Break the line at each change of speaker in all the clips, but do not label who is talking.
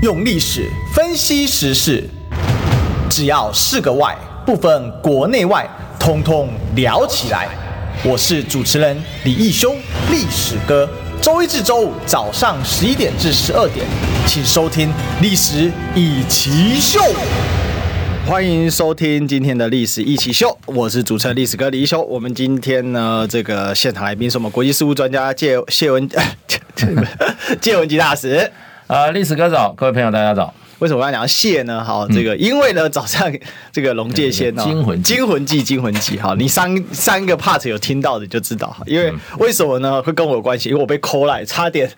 用历史分析时事，只要是个“外”，不分国内外，通通聊起来。我是主持人李义修，历史哥。周一至周五早上十一点至十二点，请收听《历史易起秀》。欢迎收听今天的《历史一起秀》，我是主持人历史哥李义修。我们今天呢，这个现场来宾是我们国际事务专家谢 谢文 谢文吉大使。
啊，历史哥早，各位朋友大家早。
为什么我要讲谢呢？好，这个因为呢，早上这个龙界仙哦，惊魂惊魂记惊魂记，好，你三三个 part 有听到的就知道，因为为什么呢？会跟我有关系，因为我被 call 来，差点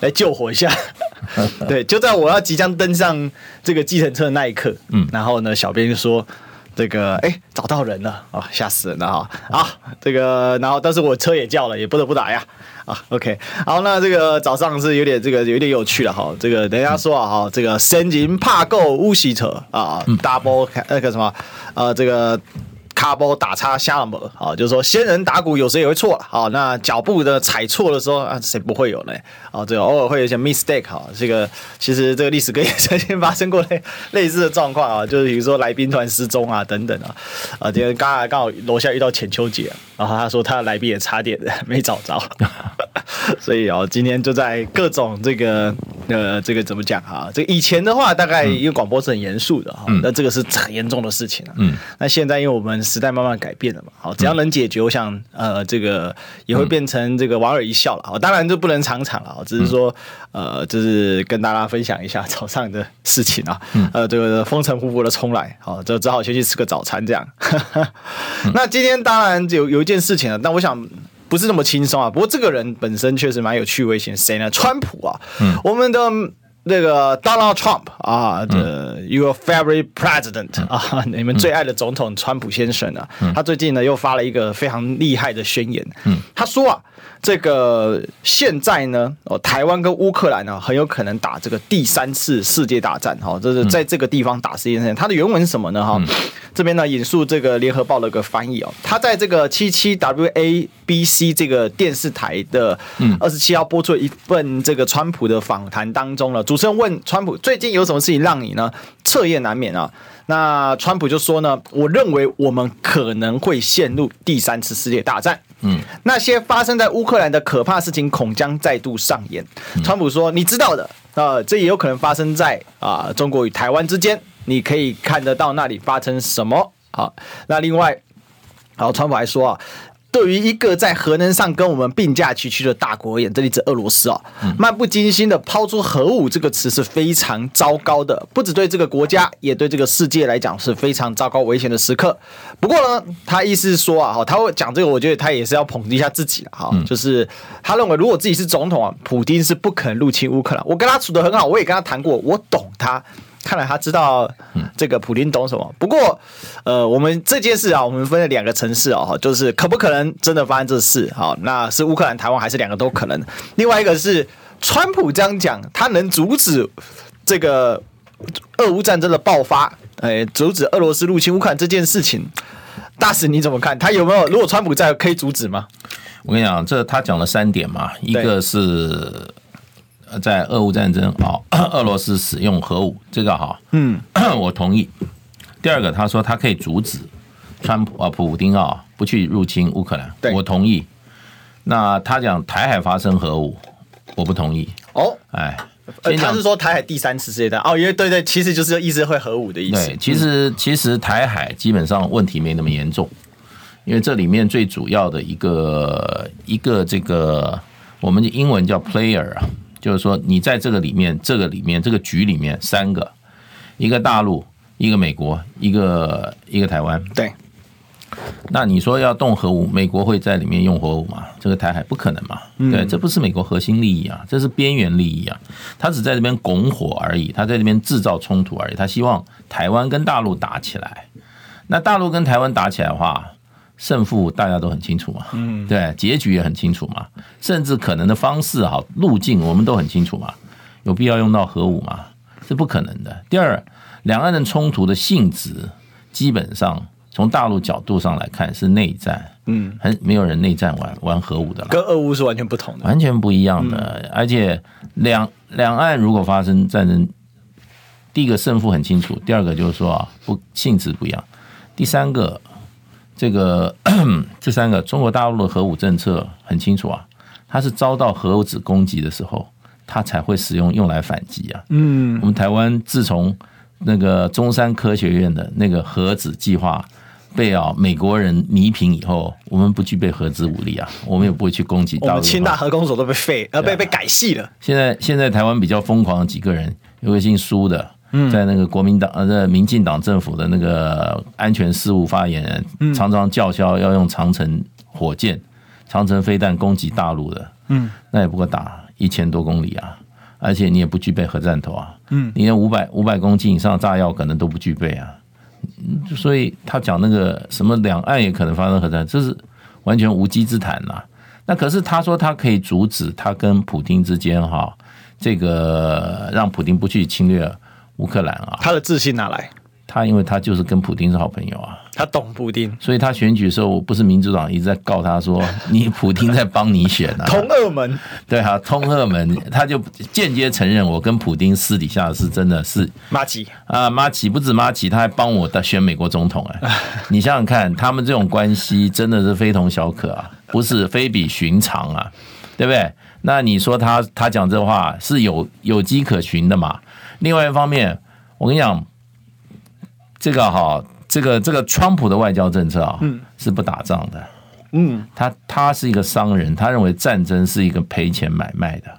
来救火一下。对，就在我要即将登上这个计程车的那一刻，嗯，然后呢，小编就说。这个哎，找到人了啊！吓死人了哈！啊，这个然后，但是我车也叫了，也不得不打呀！啊，OK，好，那这个早上是有点这个有点有趣了哈。这个等一下说啊哈，这个神经怕够乌西车啊，double 那个什么呃这个。卡波打叉瞎了么？啊，就是说仙人打鼓有时也会错了。啊，那脚步的踩错的时候啊，谁不会有呢？啊，这个偶尔会有一些 mistake 哈。这个其实这个历史哥也曾经发生过类类似的状况啊，就是比如说来宾团失踪啊等等啊。啊，今天刚刚刚好楼下遇到浅秋姐，然后他说他的来宾也差点没找着，所以哦，今天就在各种这个呃这个怎么讲啊？这个以前的话，大概因为广播是很严肃的哈，那这个是很严重的事情啊。嗯，那现在因为我们。时代慢慢改变了嘛，好，只要能解决，我想，呃，这个也会变成这个莞尔一笑了。好，当然就不能常常了，只是说，呃，就是跟大家分享一下早上的事情啊，呃，这个风尘仆仆的冲来，好，就只好先去吃个早餐这样。那今天当然有有一件事情啊，但我想不是那么轻松啊。不过这个人本身确实蛮有趣味性，谁呢？川普啊，嗯我们的。那个 Donald Trump 啊，的 Your favorite president 啊，你们最爱的总统川普先生啊，他最近呢又发了一个非常厉害的宣言。他说啊，这个现在呢，哦，台湾跟乌克兰呢很有可能打这个第三次世界大战。哈，这是在这个地方打世界大战。它的原文是什么呢？哈，这边呢引述这个联合报的一个翻译哦，他在这个七七 WABC 这个电视台的二十七号播出一份这个川普的访谈当中了。主持人问川普最近有什么事情让你呢彻夜难眠啊？那川普就说呢，我认为我们可能会陷入第三次世界大战。嗯，那些发生在乌克兰的可怕事情恐将再度上演。川普说，你知道的啊、呃，这也有可能发生在啊、呃、中国与台湾之间，你可以看得到那里发生什么。好，那另外，好，川普还说啊。对于一个在核能上跟我们并驾齐驱的大国而言，这里指俄罗斯啊，漫不经心的抛出核武这个词是非常糟糕的，不只对这个国家，也对这个世界来讲是非常糟糕危险的时刻。不过呢，他意思是说啊，哈，他会讲这个，我觉得他也是要捧一下自己哈，就是他认为如果自己是总统啊，普京是不可能入侵乌克兰。我跟他处得很好，我也跟他谈过，我懂他。看来他知道这个普丁懂什么。不过，呃，我们这件事啊，我们分了两个城市哦，就是可不可能真的发生这事？好，那是乌克兰、台湾还是两个都可能？另外一个是川普这样讲，他能阻止这个俄乌战争的爆发？哎，阻止俄罗斯入侵乌克兰这件事情，大使你怎么看？他有没有？如果川普在，可以阻止吗？
我跟你讲，这他讲了三点嘛，一个是。在俄乌战争啊，俄罗斯使用核武，这个哈，嗯，我同意。第二个，他说他可以阻止川普啊，普丁啊，不去入侵乌克兰，我同意。那他讲台海发生核武，我不同意。哦，哎，
他是说台海第三次世界大战哦，因为对对，其实就是意思会核武的意思。
对，其实其实台海基本上问题没那么严重，因为这里面最主要的一个一个这个我们的英文叫 player 啊。就是说，你在这个里面，这个里面，这个局里面，三个，一个大陆，一个美国，一个一个台湾。
对。
那你说要动核武，美国会在里面用核武吗？这个台海不可能嘛？对，这不是美国核心利益啊，这是边缘利益啊。他只在这边拱火而已，他在这边制造冲突而已。他希望台湾跟大陆打起来。那大陆跟台湾打起来的话，胜负大家都很清楚嘛，嗯，对，结局也很清楚嘛，甚至可能的方式哈，路径我们都很清楚嘛，有必要用到核武吗？是不可能的。第二，两岸的冲突的性质，基本上从大陆角度上来看是内战，嗯，很没有人内战玩玩核武的，
跟俄乌是完全不同的，
完全不一样的。而且两两岸如果发生战争，第一个胜负很清楚，第二个就是说啊，不性质不一样，第三个这个 这三个中国大陆的核武政策很清楚啊，它是遭到核子攻击的时候，它才会使用用来反击啊。嗯，我们台湾自从那个中山科学院的那个核子计划。被啊美国人弥平以后，我们不具备核子武力啊，我们也不会去攻击。
我们清大核工所都被废，呃，被被改系了。
现在现在台湾比较疯狂的几个人，有个姓苏的，在那个国民党呃，在民进党政府的那个安全事务发言人，常常叫嚣要用长城火箭、长城飞弹攻击大陆的，嗯，那也不过打一千多公里啊，而且你也不具备核弹头啊，嗯，你连五百五百公斤以上的炸药可能都不具备啊。所以他讲那个什么两岸也可能发生核战，这是完全无稽之谈呐。那可是他说他可以阻止他跟普京之间哈，这个让普京不去侵略乌克兰啊。
他的自信哪来？
他因为他就是跟普京是好朋友啊，
他懂普丁，
所以他选举的时候不是民主党一直在告他说，你普丁在帮你选啊，
通俄门，
对哈，通俄门，他就间接承认我跟普丁私底下是真的是
妈吉。
啊，妈吉不止妈吉，他还帮我的选美国总统哎，你想想看，他们这种关系真的是非同小可啊，不是非比寻常啊，对不对？那你说他他讲这话是有有迹可循的嘛？另外一方面，我跟你讲。这个哈，这个这个川普的外交政策啊，嗯是不打仗的。嗯，他他是一个商人，他认为战争是一个赔钱买卖的。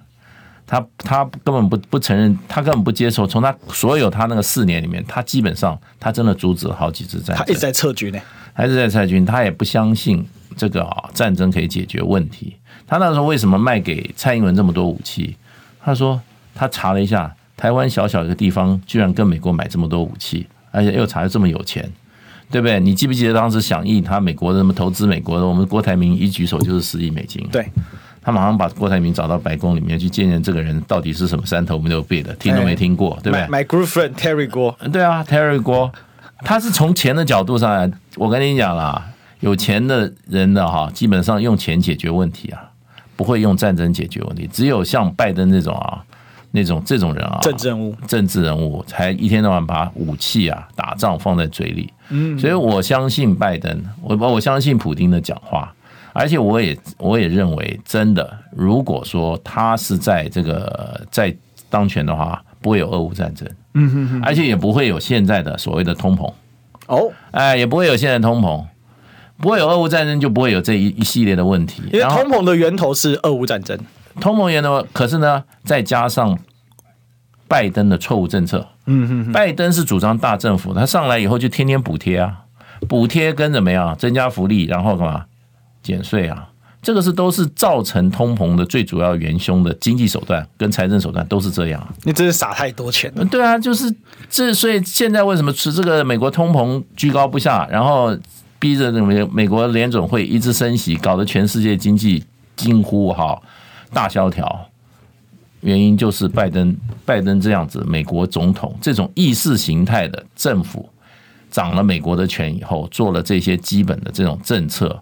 他他根本不不承认，他根本不接受。从他所有他那个四年里面，他基本上他真的阻止了好几次战争。
他一直在撤军呢，
还是在撤军。他也不相信这个啊战争可以解决问题。他那时候为什么卖给蔡英文这么多武器？他说他查了一下，台湾小小一个地方，居然跟美国买这么多武器。而且又查的这么有钱，对不对？你记不记得当时响应他美国的什么投资美国的？我们郭台铭一举手就是十亿美金。
对，
他马上把郭台铭找到白宫里面去见见这个人到底是什么山头没有背的，听都没听过，对不对
？My good friend Terry 郭，
对啊，Terry 郭，他是从钱的角度上来。我跟你讲啦，有钱的人的哈，基本上用钱解决问题啊，不会用战争解决问题。只有像拜登这种啊。那种这种人啊，
政治人物，
政治人物才一天到晚把武器啊、打仗放在嘴里。嗯，所以我相信拜登，我我相信普京的讲话，而且我也我也认为，真的，如果说他是在这个在当权的话，不会有俄乌战争。嗯哼哼，而且也不会有现在的所谓的通膨。哦，哎，也不会有现在的通膨，不会有俄乌战争，就不会有这一一系列的问题。
因为通膨的源头是俄乌战争。
通膨源的，可是呢，再加上拜登的错误政策，嗯哼哼，拜登是主张大政府，他上来以后就天天补贴啊，补贴跟怎么样增加福利，然后干嘛减税啊，这个是都是造成通膨的最主要元凶的经济手段跟财政手段都是这样。
你真是撒太多钱了。
对啊，就是这，所以现在为什么持这个美国通膨居高不下，然后逼着美美国联总会一直升息，搞得全世界经济近乎哈。大萧条，原因就是拜登，拜登这样子，美国总统这种意识形态的政府，掌了美国的权以后，做了这些基本的这种政策，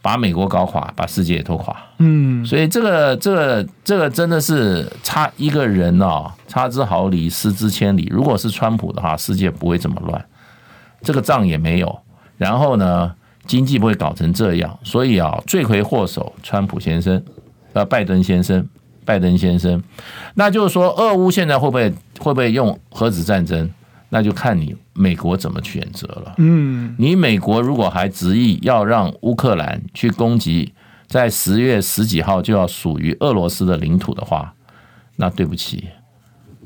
把美国搞垮，把世界也拖垮。嗯，所以这个，这个，这个真的是差一个人啊，差之毫厘，失之千里。如果是川普的话，世界不会这么乱，这个仗也没有，然后呢，经济不会搞成这样。所以啊，罪魁祸首，川普先生。呃，拜登先生，拜登先生，那就是说，俄乌现在会不会会不会用核子战争？那就看你美国怎么选择了。嗯，你美国如果还执意要让乌克兰去攻击，在十月十几号就要属于俄罗斯的领土的话，那对不起，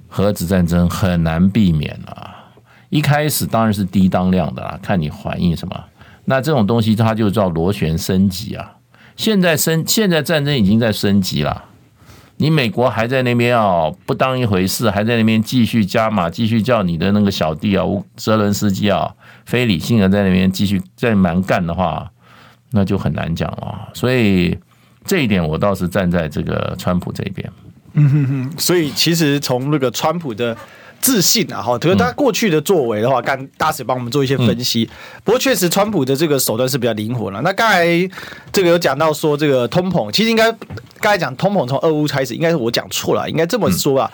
核子战争很难避免了。一开始当然是低当量的啦，看你反应什么。那这种东西它就叫螺旋升级啊。现在升，现在战争已经在升级了。你美国还在那边啊，不当一回事，还在那边继续加码，继续叫你的那个小弟啊，泽伦斯基啊，非理性的在那边继续在蛮干的话，那就很难讲了。所以这一点我倒是站在这个川普这边。
嗯哼哼，所以其实从那个川普的。自信啊，哈！可是他过去的作为的话，刚大使帮我们做一些分析。不过确实，川普的这个手段是比较灵活了。那刚才这个有讲到说，这个通膨其实应该刚才讲通膨从俄乌开始，应该是我讲错了，应该这么说啊。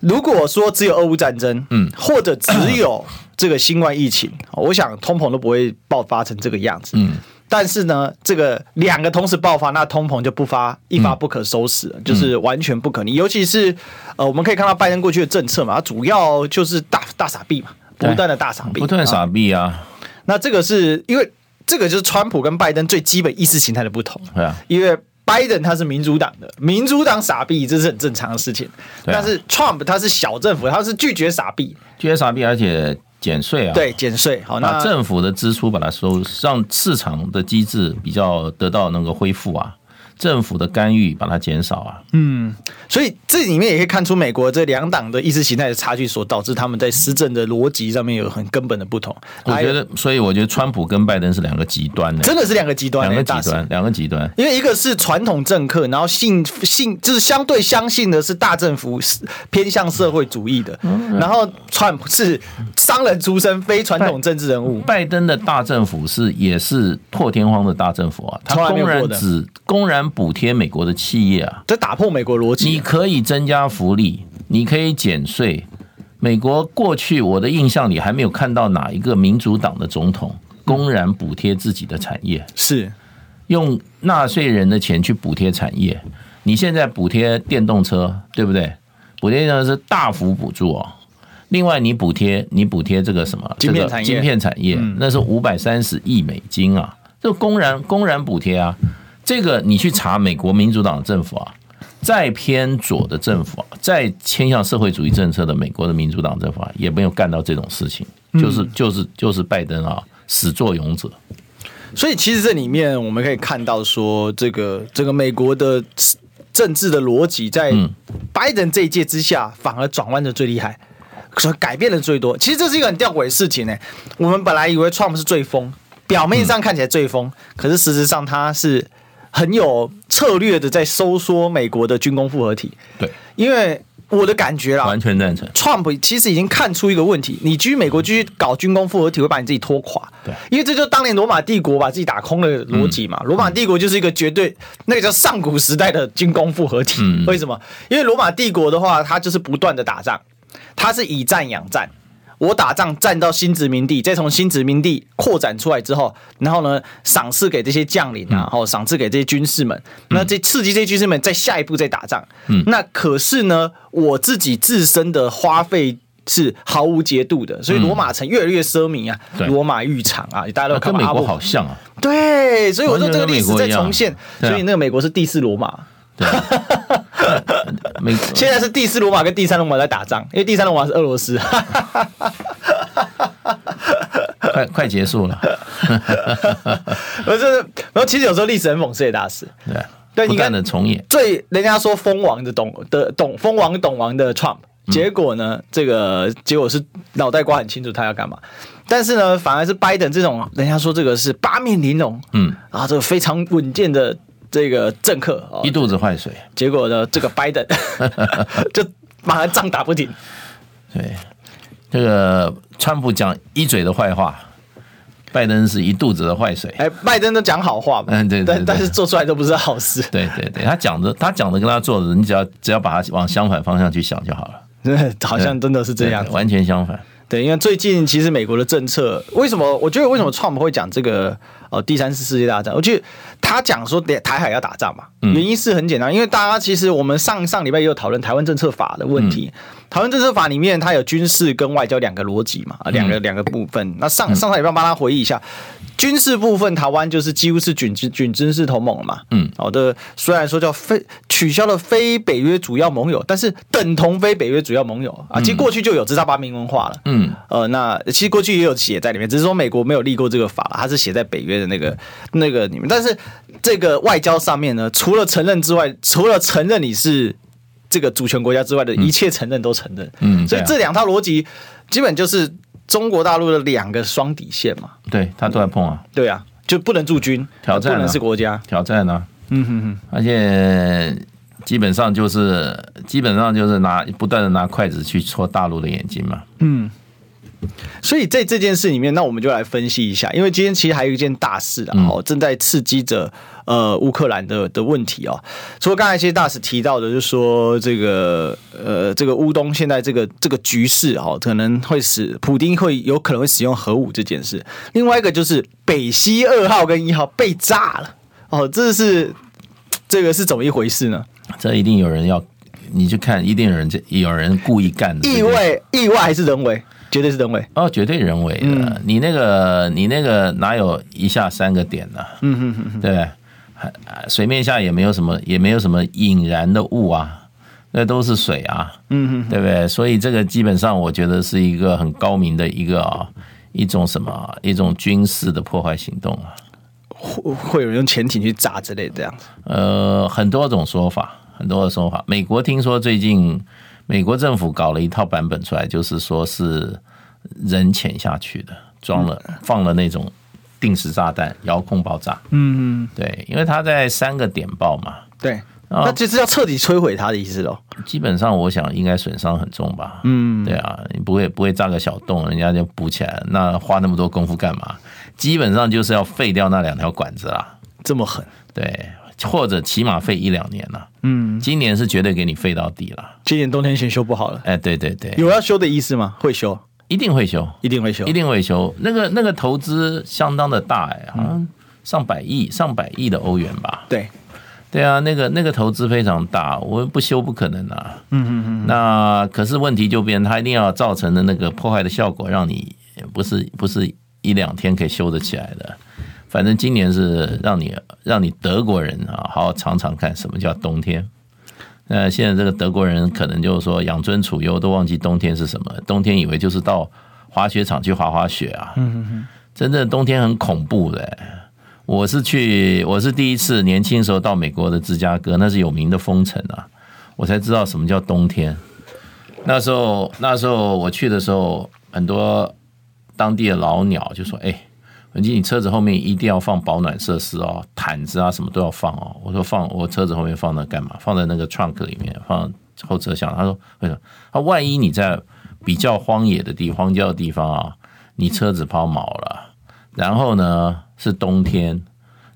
如果说只有俄乌战争，嗯，或者只有这个新冠疫情，我想通膨都不会爆发成这个样子，嗯。但是呢，这个两个同时爆发，那通膨就不发一发不可收拾了，嗯、就是完全不可逆。尤其是呃，我们可以看到拜登过去的政策嘛，它主要就是大大傻逼嘛，不断的大傻逼，
不断傻逼啊。
那这个是因为这个就是川普跟拜登最基本意识形态的不同，对啊。因为拜登他是民主党的，民主党傻逼这是很正常的事情，啊、但是 Trump 他是小政府，他是拒绝傻逼，
拒绝傻逼，而且。减税啊，
对，减税，好，那
政府的支出把它收，让市场的机制比较得到那个恢复啊。政府的干预把它减少啊，
嗯，所以这里面也可以看出美国这两党的意识形态的差距，所导致他们在施政的逻辑上面有很根本的不同。
我觉得，所以我觉得川普跟拜登是两个极端的，
真的是两个极端，
两个极端，两个极端。
因为一个是传统政客，然后信信就是相对相信的是大政府，偏向社会主义的，然后川普是商人出身，非传统政治人物。
拜登的大政府是也是破天荒的大政府啊，他公然只公然。补贴美国的企业啊，
这打破美国逻辑。
你可以增加福利，你可以减税。美国过去我的印象里还没有看到哪一个民主党的总统公然补贴自己的产业，
是
用纳税人的钱去补贴产业。你现在补贴电动车，对不对？补贴的是大幅补助哦。另外，你补贴你补贴这个什么？
晶片产业，
晶片产业，那是五百三十亿美金啊！这公然公然补贴啊！这个你去查美国民主党政府啊，再偏左的政府啊，再倾向社会主义政策的美国的民主党政府啊，也没有干到这种事情，就是就是就是拜登啊，始作俑者。
所以其实这里面我们可以看到说，这个这个美国的政治的逻辑，在拜登这一届之下，反而转弯的最厉害，所以改变的最多。其实这是一个很吊诡的事情呢。我们本来以为 Trump 是最疯，表面上看起来最疯，可是事实上他是。很有策略的在收缩美国的军工复合体，
对，
因为我的感觉啦，
完全赞成。
Trump 其实已经看出一个问题，你继续美国继续搞军工复合体，会把你自己拖垮。
对，
因为这就是当年罗马帝国把自己打空的逻辑嘛。罗马帝国就是一个绝对那个叫上古时代的军工复合体。为什么？因为罗马帝国的话，它就是不断的打仗，它是以战养战。我打仗战到新殖民地，再从新殖民地扩展出来之后，然后呢，赏赐给这些将领啊，然后赏赐给这些军士们，那这刺激这些军士们在下一步再打仗。嗯，那可是呢，我自己自身的花费是毫无节度的，所以罗马城越来越奢靡啊，罗马浴场啊，大家都看
跟美国好像啊。
对，所以我说这个历史在重现，所以那个美国是第四罗马。对，
美
现在是第四罗马跟第三罗马在打仗，因为第三罗马是俄罗斯，
快快结束了。
我就是，然后其实有时候历史很讽刺的大事，
对，对，不断的重演。
最人家说封王的懂的懂封王懂王的 Trump，结果呢，这个结果是脑袋瓜很清楚他要干嘛，但是呢，反而是拜登这种人家说这个是八面玲珑，嗯，啊，这个非常稳健的。这个政客
一肚子坏水，
结果呢，这个 拜登 就马上仗打不停。
对，这个川普讲一嘴的坏话，拜登是一肚子的坏水。
哎，拜登都讲好话嘛，
嗯，对，
但但是做出来都不是好事。
对对对，他讲的，他讲的跟他做的，你只要只要把他往相反方向去想就好了。
好像真的是这样，
完全相反。
对，因为最近其实美国的政策，为什么？我觉得为什么川普会讲这个？呃，第三次世界大战，我觉得他讲说台海要打仗嘛，原因是很简单，因为大家其实我们上上礼拜也有讨论台湾政策法的问题。台湾政策法里面它有军事跟外交两个逻辑嘛，两个两个部分。那上上上礼拜帮他回忆一下。军事部分，台湾就是几乎是准军准军事同盟了嘛。嗯，好的，虽然说叫非取消了非北约主要盟友，但是等同非北约主要盟友啊。其实过去就有，只是他把它明文化了。嗯，呃，那其实过去也有写在里面，只是说美国没有立过这个法，它是写在北约的那个那个里面。但是这个外交上面呢，除了承认之外，除了承认你是这个主权国家之外的一切承认都承认。嗯，所以这两套逻辑基本就是。中国大陆的两个双底线嘛，
对他都在碰啊，
对啊，就不能驻军，
挑战、啊、
不能是国家，
挑战呢、啊，嗯哼哼，而且基本上就是基本上就是拿不断的拿筷子去戳大陆的眼睛嘛，嗯，
所以在这件事里面，那我们就来分析一下，因为今天其实还有一件大事啊，哦、嗯，正在刺激着呃乌克兰的的问题哦。除了刚才一些大使提到的，就是说这个呃这个乌东现在这个这个局势哦，可能会使普丁会有可能会使用核武这件事。另外一个就是北溪二号跟一号被炸了哦，这是这个是怎么一回事呢？
这一定有人要。你去看，一定有人这有人故意干的，
意外意外还是人为？绝对是人为
哦，绝对人为的。嗯、你那个你那个哪有一下三个点呢、啊？嗯哼，对，水面下也没有什么，也没有什么引燃的物啊，那都是水啊。嗯哼，对不对？所以这个基本上我觉得是一个很高明的一个啊，一种什么一种军事的破坏行动啊。
会会有人用潜艇去炸之类这样子？
呃，很多种说法。很多的说法，美国听说最近美国政府搞了一套版本出来，就是说是人潜下去的，装了放了那种定时炸弹、遥控爆炸。嗯嗯，对，因为它在三个点爆嘛。
对，那就是要彻底摧毁它的意思喽。
基本上，我想应该损伤很重吧。嗯，对啊，你不会不会炸个小洞，人家就补起来了，那花那么多功夫干嘛？基本上就是要废掉那两条管子啦。
这么狠？
对。或者起码废一两年了，嗯，今年是绝对给你废到底了。
今年冬天先修不好了，
哎，对对对，
有要修的意思吗？会修，
一定会修，
一定会修，
一定会修。那个那个投资相当的大哎，好像上百亿、上百亿的欧元吧？
对，
对啊，那个那个投资非常大，我们不修不可能啊。嗯嗯嗯。那可是问题就变，它一定要造成的那个破坏的效果，让你不是不是一两天可以修得起来的。反正今年是让你让你德国人啊，好好尝尝看什么叫冬天。那现在这个德国人可能就是说养尊处优，都忘记冬天是什么。冬天以为就是到滑雪场去滑滑雪啊。真正冬天很恐怖的。我是去，我是第一次年轻时候到美国的芝加哥，那是有名的风城啊，我才知道什么叫冬天。那时候那时候我去的时候，很多当地的老鸟就说：“哎。”文基，你车子后面一定要放保暖设施哦，毯子啊什么都要放哦。我说放，我车子后面放那干嘛？放在那个 trunk 里面，放后车厢。他说为什么？他万一你在比较荒野的地荒郊的地方啊，你车子抛锚了，然后呢是冬天，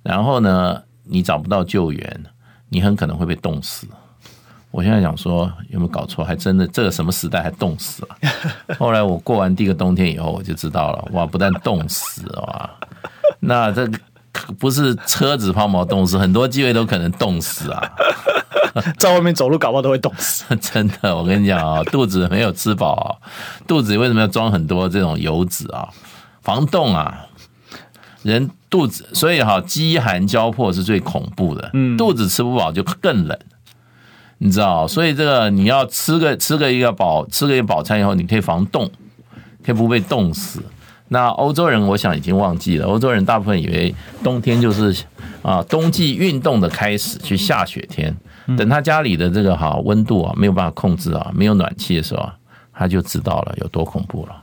然后呢你找不到救援，你很可能会被冻死。我现在想说有没有搞错？还真的这个什么时代还冻死了？后来我过完第一个冬天以后，我就知道了。哇，不但冻死哇，那这不是车子抛锚冻死，很多机会都可能冻死啊！
在外面走路搞不好都会冻死。
真的，我跟你讲啊，肚子没有吃饱，肚子里为什么要装很多这种油脂啊？防冻啊！人肚子，所以哈，饥寒交迫是最恐怖的。嗯，肚子吃不饱就更冷。你知道，所以这个你要吃个吃个一个饱吃个一个饱餐以后，你可以防冻，可以不被冻死。那欧洲人我想已经忘记了，欧洲人大部分以为冬天就是啊冬季运动的开始，去下雪天。等他家里的这个哈温度啊没有办法控制啊，没有暖气的时候啊，他就知道了有多恐怖了。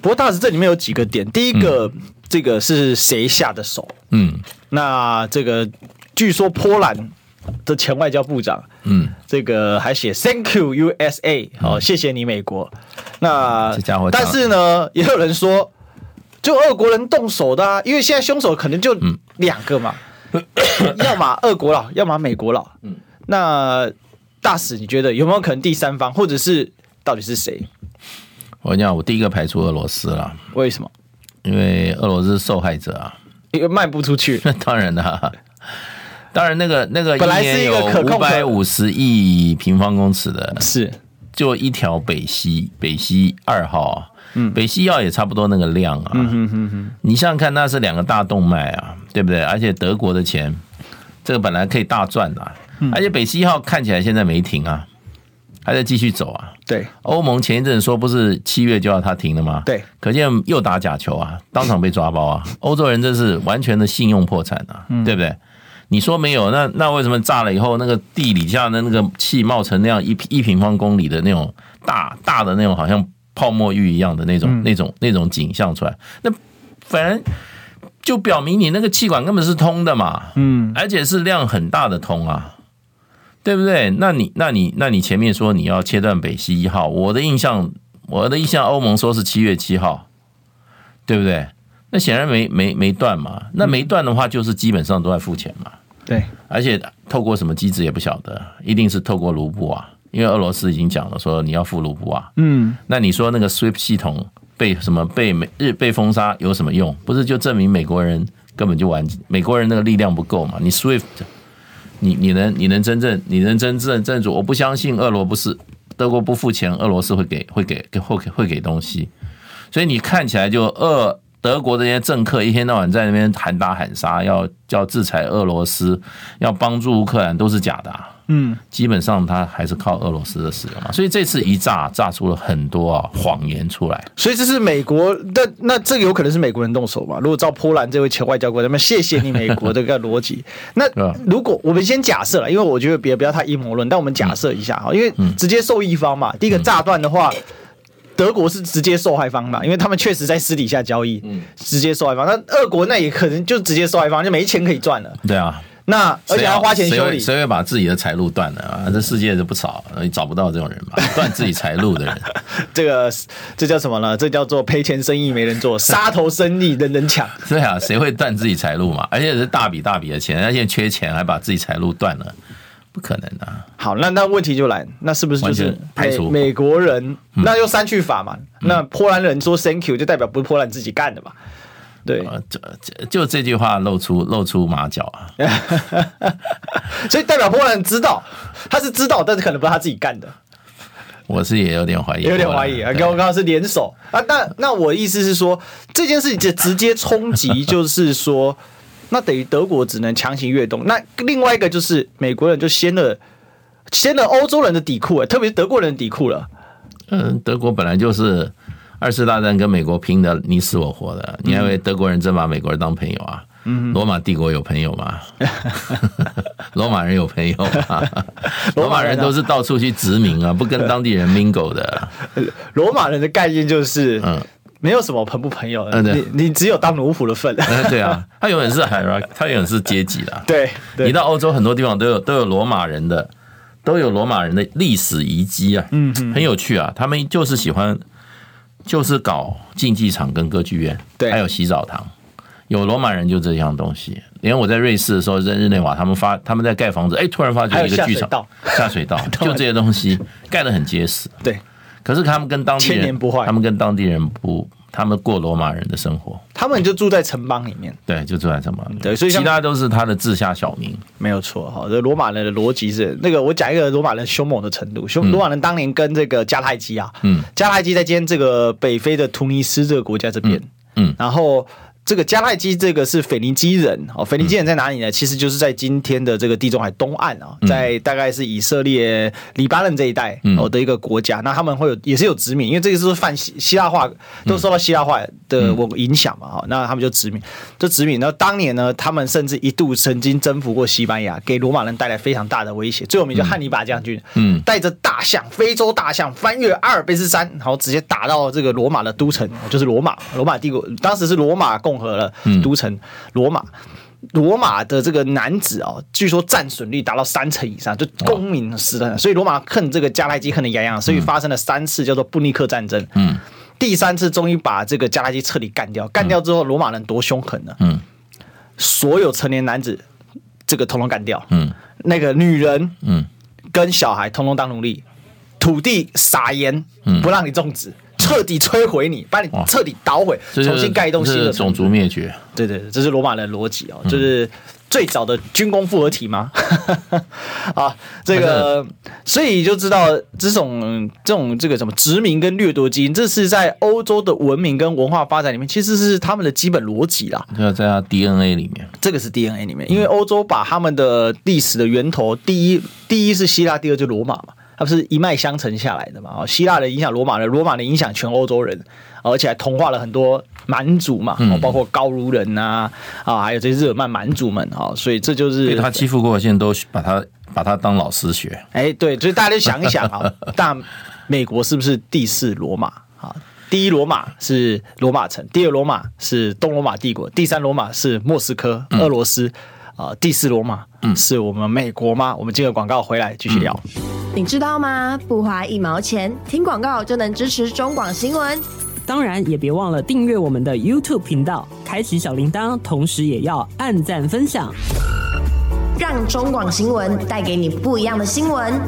不过大致这里面有几个点，第一个、嗯、这个是谁下的手？嗯，那这个据说波兰。的前外交部长，嗯，这个还写 Thank you USA，好，谢谢你美国。那这家伙，但是呢，也有人说，就俄国人动手的啊，因为现在凶手可能就两个嘛，要么俄国佬，要么美国佬。嗯，那大使，你觉得有没有可能第三方，或者是到底是谁？
我跟你讲，我第一个排除俄罗斯了。
为什么？
因为俄罗斯受害者啊，
因为卖不出去。
当然了。当然，那个那个本来是一个五百五十亿平方公尺的，
是。
就一条北溪北溪二号，嗯，北溪一号也差不多那个量啊，嗯哼哼哼，你想想看，那是两个大动脉啊，对不对？而且德国的钱，这个本来可以大赚的，而且北溪一号看起来现在没停啊，还在继续走啊。
对，
欧盟前一阵说不是七月就要它停了吗？
对，
可见又打假球啊，当场被抓包啊，欧洲人这是完全的信用破产啊，对不对？你说没有，那那为什么炸了以后，那个地底下的那个气冒成那样一一平方公里的那种大大的那种好像泡沫浴一样的那种那种那种景象出来？那反正就表明你那个气管根本是通的嘛，嗯，而且是量很大的通啊，对不对？那你那你那你前面说你要切断北溪一号，我的印象我的印象欧盟说是七月七号，对不对？那显然没没没断嘛。那没断的话，就是基本上都在付钱嘛。
对，
而且透过什么机制也不晓得，一定是透过卢布啊，因为俄罗斯已经讲了说你要付卢布啊。嗯，那你说那个 SWIFT 系统被什么被美日被封杀有什么用？不是就证明美国人根本就完，美国人那个力量不够嘛？你 SWIFT，你你能你能真正你能真正正主？我不相信俄罗不是德国不付钱，俄罗斯会给会给给会给会给东西，所以你看起来就俄。德国这些政客一天到晚在那边喊打喊杀，要叫制裁俄罗斯，要帮助乌克兰，都是假的。嗯，基本上他还是靠俄罗斯的使用嘛。所以这次一炸，炸出了很多啊谎言出来。
所以这是美国但，那这个有可能是美国人动手嘛？如果照波兰这位前外交官，那么谢谢你美国这个逻辑。那如果我们先假设了，因为我觉得别不要太阴谋论，但我们假设一下哈，因为直接受益方嘛，第一个炸断的话。德国是直接受害方嘛，因为他们确实在私底下交易，直接受害方。那俄国那也可能就直接受害方，就没钱可以赚了。
对啊，
那而且要花钱修理，
谁会把自己的财路断了啊？这世界就不少，你找不到这种人嘛，断自己财路的人。
这个这叫什么呢？这叫做赔钱生意没人做，杀头生意人人抢。
对啊，谁会断自己财路嘛？而且是大笔大笔的钱，而且缺钱还把自己财路断了。不可能啊。
好，那那问题就来，那是不是就是美美国人？那用删去法嘛？那波兰人说 “thank you”，就代表不是波兰自己干的嘛？对，
就就这句话露出露出马脚啊！
所以代表波兰知道，他是知道，但是可能不是他自己干的。
我是也有点怀疑，
有点怀疑啊！跟我刚刚是联手啊？那那我意思是说，这件事情就直接冲击，就是说。那等于德国只能强行越冬。那另外一个就是美国人就掀了掀了欧洲人的底裤，特别是德国人的底裤了。
嗯，德国本来就是二次大战跟美国拼的你死我活的，你还以为德国人真把美国人当朋友啊？嗯，罗马帝国有朋友吗？罗马人有朋友吗？罗马人都是到处去殖民啊，不跟当地人 mingle 的。
罗马人的概念就是嗯。没有什么朋不朋友的，你你只有当奴仆的份。
对啊，他永远是海，他永远是阶级的。
对，
你到欧洲很多地方都有都有罗马人的，都有罗马人的历史遗迹啊，嗯，很有趣啊。他们就是喜欢，就是搞竞技场跟歌剧院，对，还有洗澡堂。有罗马人就这样东西。连我在瑞士的时候，在日内瓦，他们发他们在盖房子，哎，突然发觉一个剧场，下水道，就这些东西盖得很结实。
对。
可是他们跟当地人，
千年不坏，
他们跟当地人不，他们过罗马人的生活，
他们就住在城邦里面，
对，就住在城邦里面，对，所以其他都是他的治下小民，
没有错哈。这罗马人的逻辑是那个，我讲一个罗马人凶猛的程度，凶罗马人当年跟这个迦太基啊，嗯，迦太基在今天这个北非的突尼斯这个国家这边，嗯，然后。这个迦太基，这个是腓尼基人哦。腓尼基人在哪里呢？其实就是在今天的这个地中海东岸啊，在大概是以色列、黎巴嫩这一带哦的一个国家。那他们会有也是有殖民，因为这个是泛希希腊化，都受到希腊化的我影响嘛哈。那他们就殖民，就殖民。然后当年呢，他们甚至一度曾经征服过西班牙，给罗马人带来非常大的威胁。最有名就汉尼拔将军，嗯，带着大象，非洲大象翻越阿尔卑斯山，然后直接打到这个罗马的都城，就是罗马。罗马帝国当时是罗马共。和了都城罗马，罗马的这个男子啊，据说战损率达到三成以上，就公民死的，所以罗马恨这个迦太基恨的牙痒，所以发生了三次叫做布尼克战争。嗯，第三次终于把这个迦太基彻底干掉，干掉之后，罗马人多凶狠呢？嗯，所有成年男子这个统统干掉。嗯，那个女人，嗯，跟小孩统统当奴隶，土地撒盐，不让你种植。彻底摧毁你，把你彻底捣毁，重新盖一栋新的
种族灭绝。
对对，这是罗马的逻辑哦，就是最早的军工复合体吗？啊，这个，所以就知道这种这种这个什么殖民跟掠夺基因，这是在欧洲的文明跟文化发展里面，其实是他们的基本逻辑啦。
要在他 DNA 里面，
这个是 DNA 里面，因为欧洲把他们的历史的源头，第一第一是希腊，第二就是罗马嘛。它不是一脉相承下来的嘛？哦，希腊的影响罗马人，罗马的影响全欧洲人，而且还同化了很多蛮族嘛，包括高卢人呐，啊，还有这些日耳曼蛮族们啊，所以这就是
被他欺负过，现在都把他把他当老师学。
哎，对，所以大家就想一想啊，大美国是不是第四罗马？啊，第一罗马是罗马城，第二罗马是东罗马帝国，第三罗马是莫斯科，俄罗斯。啊，第四罗马，嗯，是我们美国吗？我们接个广告回来继续聊。
你知道吗？不花一毛钱，听广告就能支持中广新闻。当然也别忘了订阅我们的 YouTube 频道，开启小铃铛，同时也要按赞分享，
让中广新闻带给你不一样的新闻。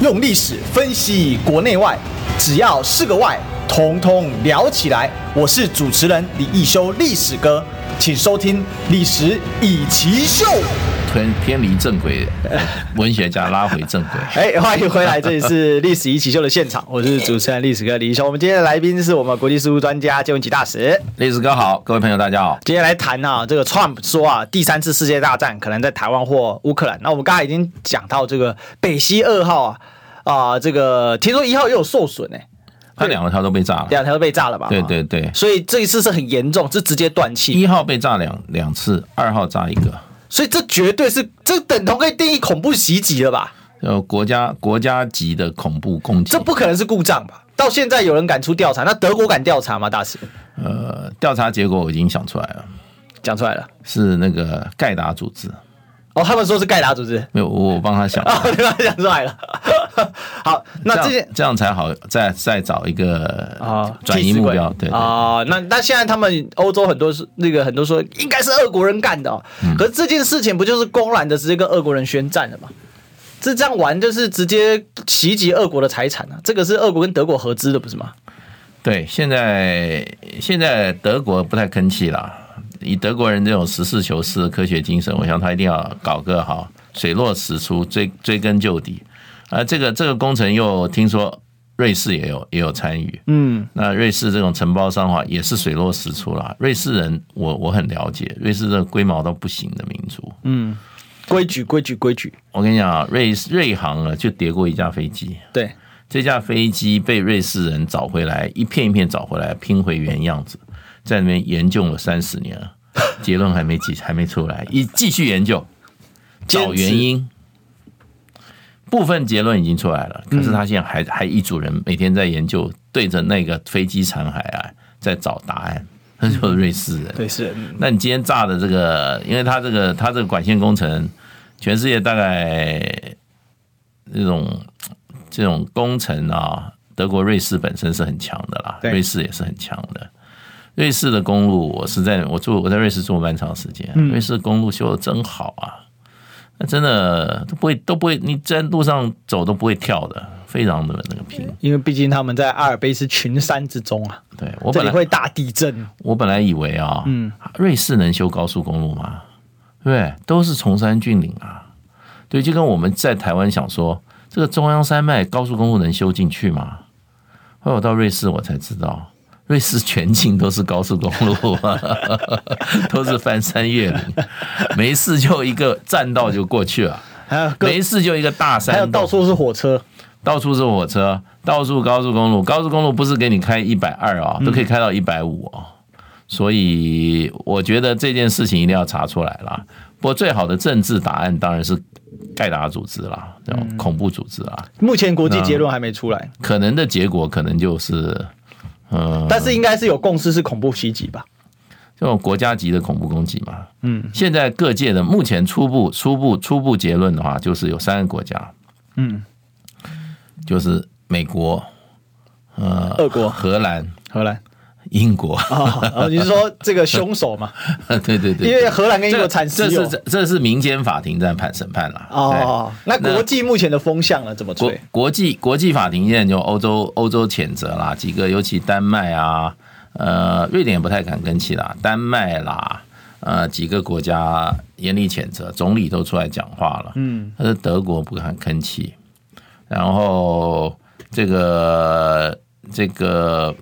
用历史分析国内外，只要是个“外”，统统聊起来。我是主持人李一修，历史哥，请收听《历史以奇秀》。
偏偏离正轨，文学家拉回正轨。
哎，欢迎回来，这里是《历史一起秀》的现场，我是主持人历史哥李易修。我们今天的来宾是我们国际事务专家介文汲大使。
历史哥好，各位朋友大家好。
今天来谈啊，这个 Trump 说啊，第三次世界大战可能在台湾或乌克兰。那我们刚才已经讲到这个北溪二号啊。啊，这个听说一号又有受损哎，
它两个它都被炸了，
两条都被炸了吧？
对对对，
所以这一次是很严重，是直接断气。
一号被炸两两次，二号炸一个，
所以这绝对是这等同可以定义恐怖袭击了吧？
呃国家国家级的恐怖攻击，
这不可能是故障吧？到现在有人敢出调查？那德国敢调查吗？大使？
呃，调查结果我已经想出来了，
讲出来了，
是那个盖达组织。
哦，他们说是盖达组织，
没有我帮他想，
帮他想出来了。好，那这些
这样才好，再再找一个啊转移目标，对
啊。那那现在他们欧洲很多是那个很多说应该是俄国人干的哦，可是这件事情不就是公然的直接跟俄国人宣战了吗？这这样玩就是直接袭击俄国的财产啊！这个是俄国跟德国合资的，不是吗？
对，现在现在德国不太吭气了。以德国人这种实事求是的科学精神，我想他一定要搞个好水落石出，追追根究底。而这个这个工程又听说瑞士也有也有参与，嗯，那瑞士这种承包商的话也是水落石出了。瑞士人我我很了解，瑞士这龟毛到不行的民族，
嗯，规矩规矩规矩。
我跟你讲啊，瑞瑞航啊就叠过一架飞机，
对，这
架飞机被瑞士人找回来，一片一片找回来，拼回原样子。在那边研究了三十年了，结论还没继还没出来，一继续研究找原因，部分结论已经出来了，可是他现在还还一组人每天在研究，对着那个飞机残骸啊，在找答案。他就是瑞士人，
瑞士人。
那你今天炸的这个，因为他这个他这个管线工程，全世界大概这种这种工程啊，德国、瑞士本身是很强的啦，瑞士也是很强的。瑞士的公路，我是在我住我在瑞士住了蛮长时间。瑞士公路修的真好啊，那真的都不会都不会，你在路上走都不会跳的，非常的那个平。
因为毕竟他们在阿尔卑斯群山之中啊。
对，
我本来会大地震。
我本来以为啊，嗯，瑞士能修高速公路吗？对，都是崇山峻岭啊。对，就跟我们在台湾想说，这个中央山脉高速公路能修进去吗？后来我到瑞士，我才知道。瑞士全境都是高速公路啊，都是翻山越岭，没事就一个栈道就过去了，没事就一个大山，
还有到处是火车，
到处是火车，到处高速公路，高速公路不是给你开一百二啊，都可以开到一百五啊，所以我觉得这件事情一定要查出来了。不过最好的政治答案当然是盖达组织啦，这种恐怖组织啊。
目前国际结论还没出来，
可能的结果可能就是。
嗯，但是应该是有共识，是恐怖袭击吧？
这种国家级的恐怖攻击嘛。嗯，现在各界的目前初步、初步、初步结论的话，就是有三个国家，嗯，就是美国、呃，
俄国、
荷兰、
荷兰。
英国
哦，你是说这个凶手嘛？
对对对，
因为荷兰跟英国产生，
这是这是民间法庭在判审判了。
哦，那国际目前的风向呢？怎么吹？
国际国际法庭现在就欧洲欧洲谴责啦，几个尤其丹麦啊，呃，瑞典也不太敢跟气啦，丹麦啦，呃，几个国家严厉谴责，总理都出来讲话了。嗯，但是德国不敢吭气，然后这个这个。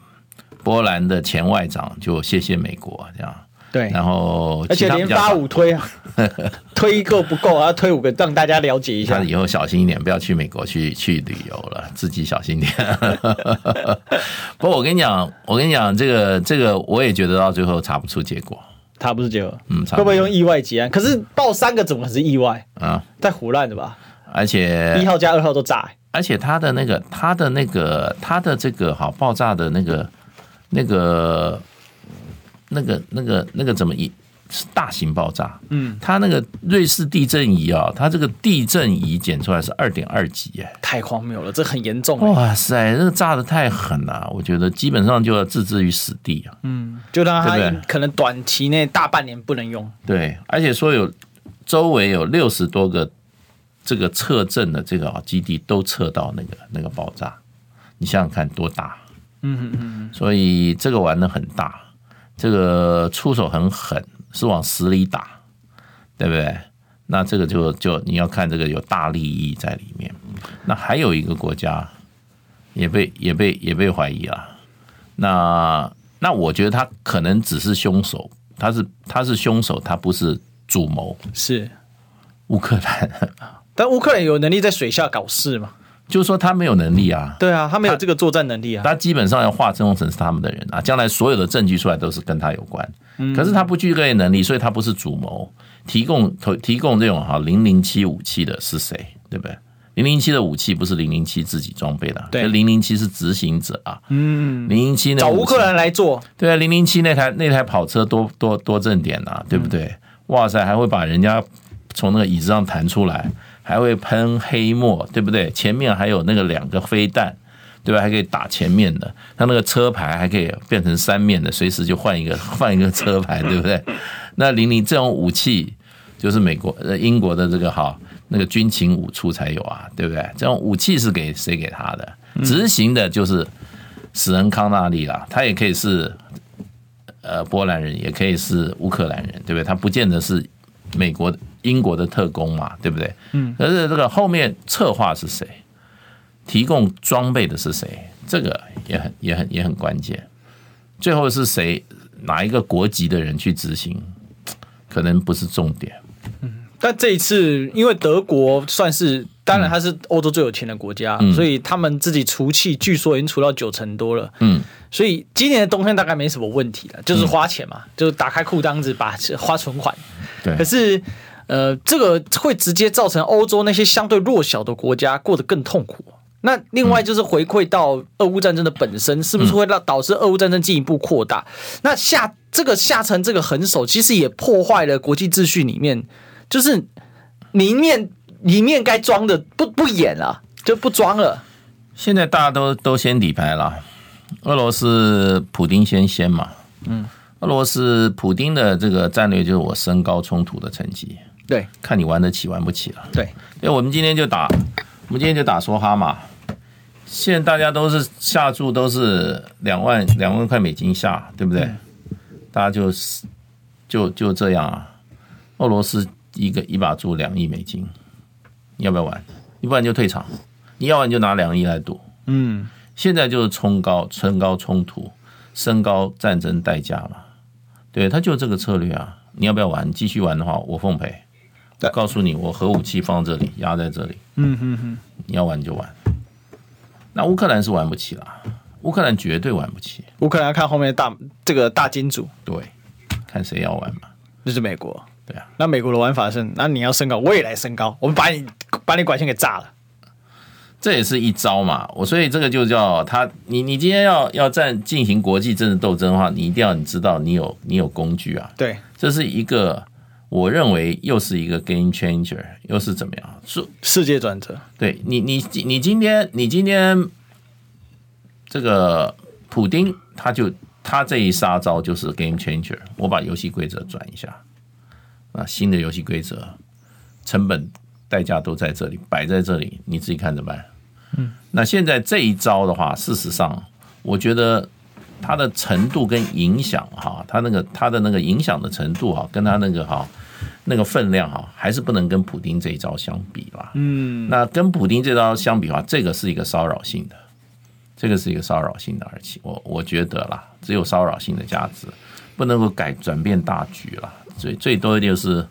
波兰的前外长就谢谢美国这样，
对，
然后
而且连发五推啊，推一个不够，要推五个，让大家了解一下。
以后小心一点，不要去美国去去旅游了，自己小心点。不过我跟你讲，我跟你讲，这个这个我也觉得到最后查不出结果，
查不出结果，嗯，会不会用意外结案？可是报三个怎么可是意外啊？在胡乱的吧？
而且
一号加二号都炸，
而且他的那个他的那个他的这个好爆炸的那个。那个、那个、那个、那个怎么一大型爆炸。嗯，它那个瑞士地震仪啊，它这个地震仪检出来是二点二级，耶，
太荒谬了，这很严重。
哇塞，这个炸的太狠了，我觉得基本上就要置之于死地啊。
嗯，就让它可能短期内大半年不能用。
对，而且说有周围有六十多个这个测震的这个基地都测到那个那个爆炸，你想想看多大。嗯嗯嗯，所以这个玩的很大，这个出手很狠，是往死里打，对不对？那这个就就你要看这个有大利益在里面。那还有一个国家也被也被也被怀疑了，那那我觉得他可能只是凶手，他是他是凶手，他不是主谋，
是
乌克兰，
但乌克兰有能力在水下搞事吗？
就是说他没有能力啊，
对啊，他没有这个作战能力啊，
他，他基本上要化中成是他们的人啊，将来所有的证据出来都是跟他有关，可是他不具备能力，所以他不是主谋，提供提提供这种哈零零七武器的是谁，对不对？零零七的武器不是零零七自己装备的，对，零零七是执行者啊，嗯，零零七那
找乌克兰来做，
对啊，零零七那台那台跑车多多多正点呐，对不对？哇塞，还会把人家从那个椅子上弹出来。还会喷黑墨，对不对？前面还有那个两个飞弹，对吧？还可以打前面的，它那个车牌还可以变成三面的，随时就换一个 换一个车牌，对不对？那零零这种武器就是美国呃英国的这个哈那个军情五处才有啊，对不对？这种武器是给谁给他的？执行的就是史恩康纳利啦，他也可以是呃波兰人，也可以是乌克兰人，对不对？他不见得是美国的。英国的特工嘛，对不对？嗯，可是这个后面策划是谁？提供装备的是谁？这个也很、也很、也很关键。最后是谁？哪一个国籍的人去执行？可能不是重点。
嗯，但这一次，因为德国算是，当然它是欧洲最有钱的国家，嗯，所以他们自己除气，据说已经除到九成多了。嗯，所以今年的冬天大概没什么问题了，就是花钱嘛，就是打开裤裆子把花存款。对，可是。呃，这个会直接造成欧洲那些相对弱小的国家过得更痛苦。那另外就是回馈到俄乌战争的本身，是不是会让导致俄乌战争进一步扩大？那下这个下沉这个狠手，其实也破坏了国际秩序里面，就是里面里面该装的不不演了，就不装了。
现在大家都都先底牌了，俄罗斯普丁先先嘛，嗯，俄罗斯普丁的这个战略就是我升高冲突的成绩。
对，
看你玩得起玩不起了。
对，
因为我们今天就打，我们今天就打梭哈嘛。现在大家都是下注都是两万两万块美金下，对不对？嗯、大家就就就这样啊。俄罗斯一个一把注两亿美金，你要不要玩？你不然就退场，你要玩就拿两亿来赌。嗯，现在就是冲高，冲高冲突，升高战争代价嘛。对，他就这个策略啊。你要不要玩？继续玩的话，我奉陪。对，告诉你，我核武器放这里，压在这里。嗯哼哼，你要玩就玩。那乌克兰是玩不起了，乌克兰绝对玩不起。
乌克兰要看后面的大这个大金主，
对，看谁要玩嘛。
那是美国，
对啊。
那美国的玩法是，那你要升高，我也来升高，我们把你把你管线给炸了。
这也是一招嘛。我所以这个就叫他，你你今天要要战进行国际政治斗争的话，你一定要你知道你有你有工具啊。
对，
这是一个。我认为又是一个 game changer，又是怎么样？是
世界转折。
对你，你你今天，你今天这个普丁，他就他这一杀招就是 game changer。我把游戏规则转一下，啊，新的游戏规则，成本代价都在这里摆在这里，你自己看着办。嗯，那现在这一招的话，事实上，我觉得。它的程度跟影响哈，它那个它的那个影响的程度哈，跟它那个哈那个分量哈，还是不能跟普丁这一招相比啦。嗯，那跟普丁这招相比的话，这个是一个骚扰性的，这个是一个骚扰性的，而且我我觉得啦，只有骚扰性的价值，不能够改转变大局啦。最最多的就是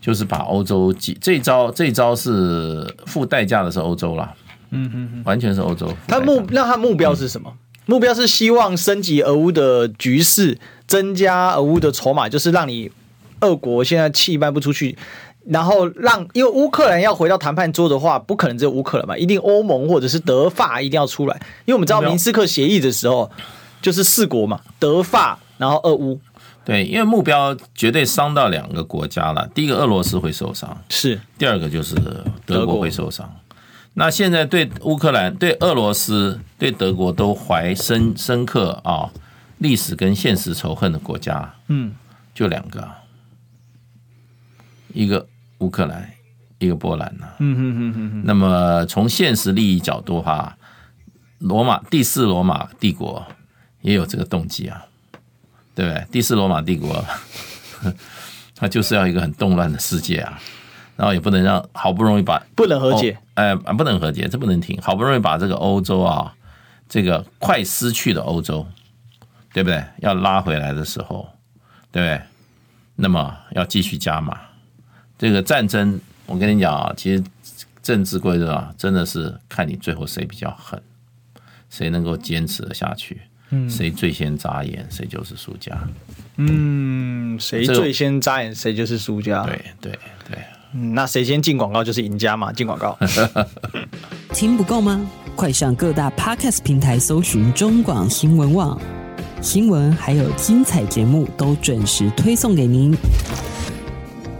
就是把欧洲几这一招这一招是付代价的是欧洲啦。嗯嗯嗯，完全是欧洲。
他目那他目标是什么？目标是希望升级俄乌的局势，增加俄乌的筹码，就是让你俄国现在气卖不出去，然后让因为乌克兰要回到谈判桌的话，不可能只有乌克兰嘛，一定欧盟或者是德法一定要出来，因为我们知道明斯克协议的时候就是四国嘛，德法然后俄乌，
对，因为目标绝对伤到两个国家了。第一个，俄罗斯会受伤，
是；
第二个就是德国会受伤。那现在对乌克兰、对俄罗斯、对德国都怀深深刻啊历史跟现实仇恨的国家，嗯，就两个，一个乌克兰，一个波兰呢。嗯哼哼哼哼。那么从现实利益角度哈，罗马第四罗马帝国也有这个动机啊。对不对？第四罗马帝国，他就是要一个很动乱的世界啊，然后也不能让好不容易把
不能和解，
哎，不能和解，这不能停。好不容易把这个欧洲啊，这个快失去的欧洲，对不对？要拉回来的时候，对不对？那么要继续加码。这个战争，我跟你讲啊，其实政治规则啊，真的是看你最后谁比较狠，谁能够坚持得下去。嗯，谁最先眨眼，谁就是输家。
嗯，谁最先眨眼，谁就是输家。
对对对，
嗯，那谁先进广告就是赢家嘛？进广告。
听不够吗？快上各大 Podcast 平台搜寻中广新闻网，新闻还有精彩节目都准时推送给您，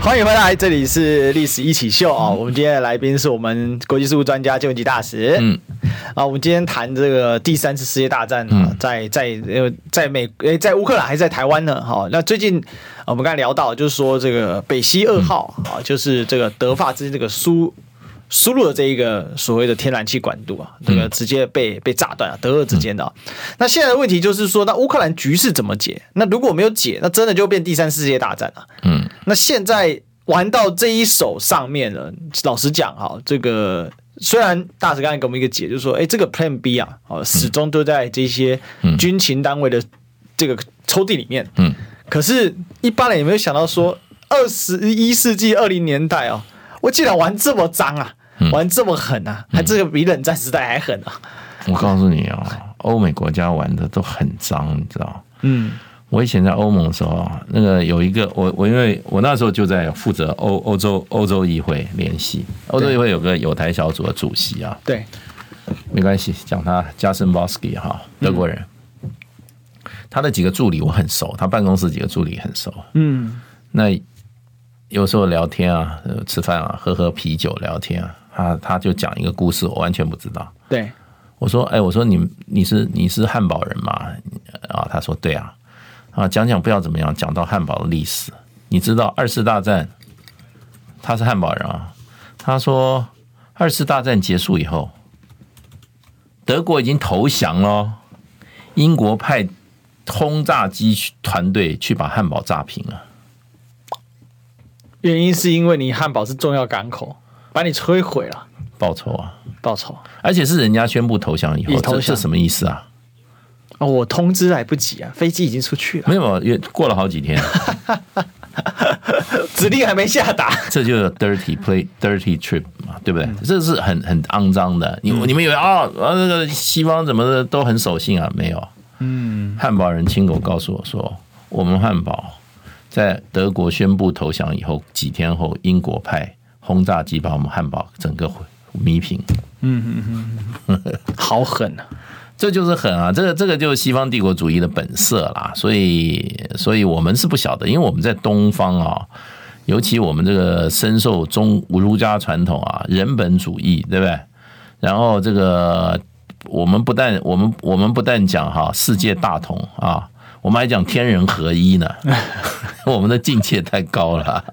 欢迎回来，这里是《历史一起秀》啊。我们今天的来宾是我们国际事务专家金文吉大使。嗯，啊，我们今天谈这个第三次世界大战啊，在在呃，在美诶，在乌克兰还是在台湾呢？哈，那最近我们刚才聊到，就是说这个北溪二号啊，就是这个德法之间这个苏。输入的这一个所谓的天然气管道啊，这个直接被被炸断啊，德俄之间的。那现在的问题就是说，那乌克兰局势怎么解？那如果没有解，那真的就变第三世界大战了。嗯，那现在玩到这一手上面了，老实讲哈，这个虽然大使刚才给我们一个解，就是说，哎，这个 Plan B 啊，哦，始终都在这些军情单位的这个抽屉里面。嗯，可是一般人有没有想到说，二十一世纪二零年代啊，我竟然玩这么脏啊！玩这么狠啊，还这个比冷战时代还狠啊！
我告诉你啊，欧美国家玩的都很脏，你知道？嗯，我以前在欧盟的时候，那个有一个我我因为我那时候就在负责欧欧洲欧洲议会联系，欧洲议会有个有台小组的主席啊，
对，
没关系，讲他加森鲍斯基哈，德国人，他的几个助理我很熟，他办公室几个助理很熟，嗯，那有时候聊天啊，吃饭啊，喝喝啤酒聊天啊。他他就讲一个故事，我完全不知道。
对，
我说，哎，我说你你是你是汉堡人吗？啊，他说对啊。啊，讲讲不要怎么样，讲到汉堡的历史，你知道二次大战，他是汉堡人啊。他说二次大战结束以后，德国已经投降了，英国派轰炸机团队去把汉堡炸平了。
原因是因为你汉堡是重要港口。把你摧毁了，
报仇啊！
报仇，
而且是人家宣布投降以后，这是什么意思啊？
哦，我通知来不及啊，飞机已经出去了。
没有，因为过了好几天，
指令还没下达。
这就是 dirty play dirty trip 嘛，对不对？这是很很肮脏的。你你们以为啊，那个西方怎么的都很守信啊？没有，嗯，汉堡人亲口告诉我说，我们汉堡在德国宣布投降以后几天后，英国派。轰炸机把我们汉堡整个弥平，嗯嗯嗯，
好狠啊！
这就是狠啊！这个这个就是西方帝国主义的本色啦。所以，所以我们是不晓得，因为我们在东方啊，尤其我们这个深受中儒家传统啊，人本主义，对不对？然后这个我们不但我们我们不但讲哈世界大同啊。我们还讲天人合一呢，我们的境界太高了，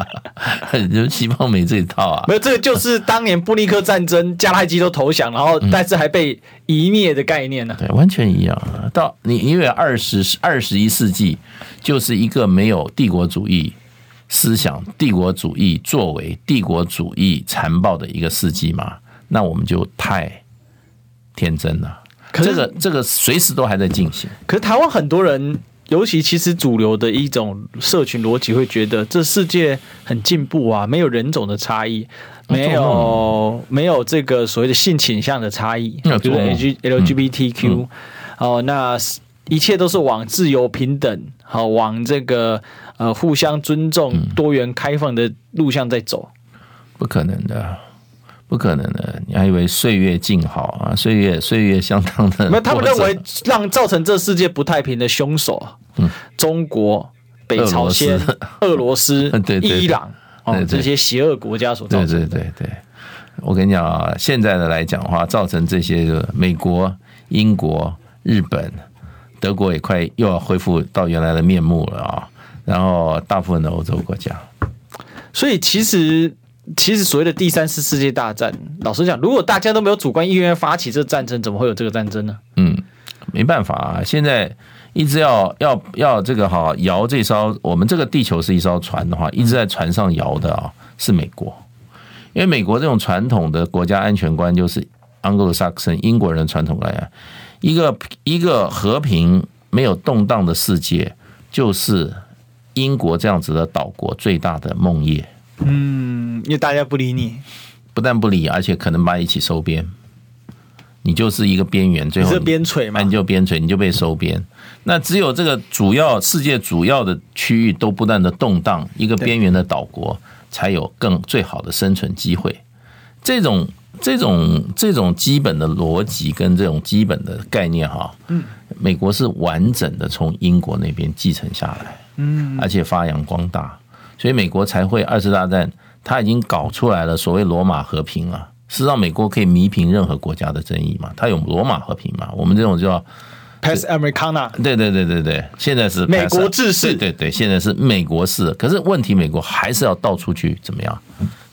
就西方没这一套啊。
没有，这个就是当年布利克战争，迦太基都投降，然后但是还被夷灭的概念呢。
对，完全一样。到你因为二十二十一世纪就是一个没有帝国主义思想、帝国主义作为、帝国主义残暴的一个世纪嘛，那我们就太天真了。可是这个这个随时都还在进行。
可是台湾很多人。尤其其实主流的一种社群逻辑会觉得这世界很进步啊，没有人种的差异，没有没有这个所谓的性倾向的差异，比如 L G L G B T Q 啊、哦，那一切都是往自由平等，好，往这个呃互相尊重、多元开放的路向在走。
不可能的。不可能的，你还以为岁月静好啊？岁月岁月相当的。
没有，他们认为让造成这世界不太平的凶手，嗯，中国、北朝鲜、俄罗斯、对伊朗哦，这些邪恶国家所造成的。
对对对对，我跟你讲啊，现在的来讲的话，造成这些个美国、英国、日本、德国也快又要恢复到原来的面目了啊。然后大部分的欧洲国家，
所以其实。其实所谓的第三次世界大战，老实讲，如果大家都没有主观意愿发起这战争，怎么会有这个战争呢？
嗯，没办法啊，现在一直要要要这个哈摇这艘，我们这个地球是一艘船的话，一直在船上摇的啊，是美国，因为美国这种传统的国家安全观就是 Anglo-Saxon 英国人传统观啊，一个一个和平没有动荡的世界，就是英国这样子的岛国最大的梦魇。
嗯，因为大家不理你，
不但不理，而且可能把你一起收编，你就是一个边缘，最后
是边陲嘛，
你就边陲，你就被收编。那只有这个主要世界主要的区域都不断的动荡，一个边缘的岛国才有更最好的生存机会。这种这种这种基本的逻辑跟这种基本的概念哈，嗯，美国是完整的从英国那边继承下来，嗯，而且发扬光大。所以美国才会二次大战，他已经搞出来了所谓罗马和平啊，是让美国可以弥平任何国家的争议嘛？他有罗马和平嘛？我们这种叫
Pax Americana，
对对对对对，现在是
美国制式，
对对对，现在是美国式。可是问题，美国还是要到处去怎么样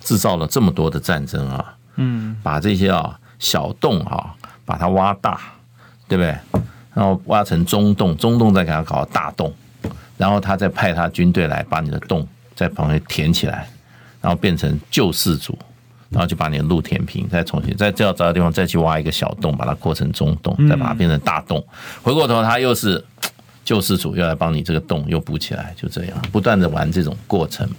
制造了这么多的战争啊？嗯，把这些啊小洞啊把它挖大，对不对？然后挖成中洞，中洞再给它搞大洞，然后他再派他军队来把你的洞。在旁边填起来，然后变成救世主，然后就把你的路填平，再重新再这样找个地方再去挖一个小洞，把它扩成中洞，再把它变成大洞。回过头，他又是救世主，又来帮你这个洞又补起来，就这样不断的玩这种过程嘛。